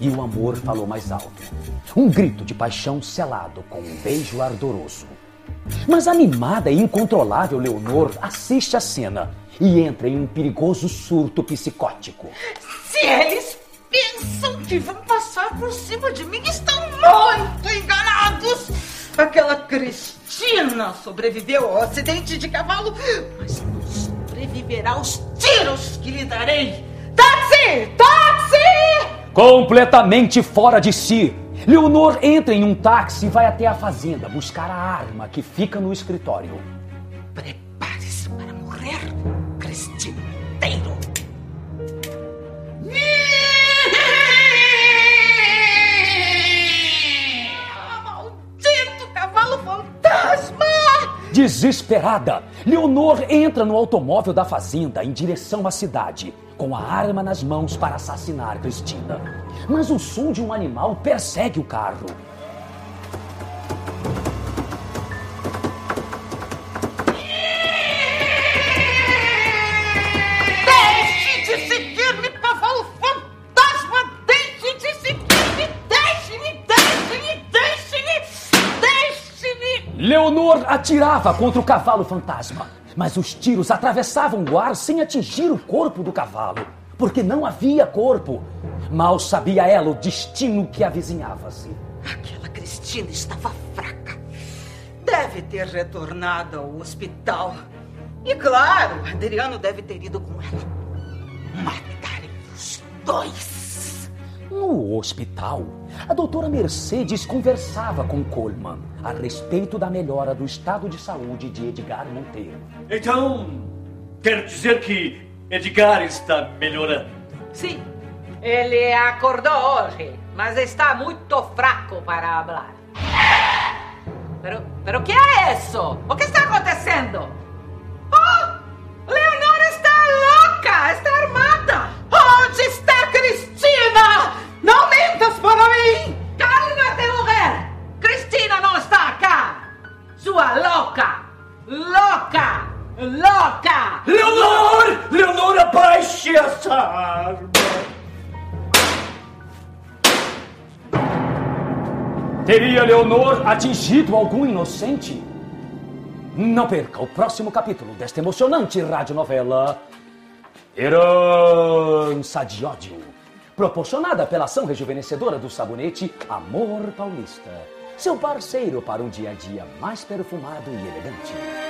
E o amor falou mais alto. Um grito de paixão selado com um beijo ardoroso. Mas animada e incontrolável Leonor assiste a cena e entra em um perigoso surto psicótico. Se eles pensam que vão passar por cima de mim, estão muito enganados. Aquela Cristina sobreviveu ao acidente de cavalo, mas não sobreviverá aos tiros que lhe darei. Táxi! Táxi! Completamente fora de si, Leonor entra em um táxi e vai até a fazenda buscar a arma que fica no escritório. Prepare-se para morrer, Cristineiro. Maldito cavalo fantasma! Desesperada, Leonor entra no automóvel da fazenda em direção à cidade, com a arma nas mãos para assassinar Cristina. Mas o som de um animal persegue o carro. Leonor atirava contra o cavalo fantasma, mas os tiros atravessavam o ar sem atingir o corpo do cavalo, porque não havia corpo. Mal sabia ela o destino que avizinhava-se. Aquela Cristina estava fraca. Deve ter retornado ao hospital. E claro, Adriano deve ter ido com ela. Matarem os dois. No hospital, a doutora Mercedes conversava com Coleman a respeito da melhora do estado de saúde de Edgar Monteiro. Então, quer dizer que Edgar está melhorando. Sim, ele acordou hoje, mas está muito fraco para falar. Pero, pero que é isso? O que está acontecendo? Mim! Calma-te, mulher. Cristina não está cá. Sua louca, louca, louca. Leonor! Leonor, abaixe essa arma! Teria Leonor atingido algum inocente? Não perca o próximo capítulo desta emocionante radionovela Herança de Ódio, proporcionada pela ação rejuvenescedora do sabonete Amor Paulista, seu parceiro para um dia a dia mais perfumado e elegante.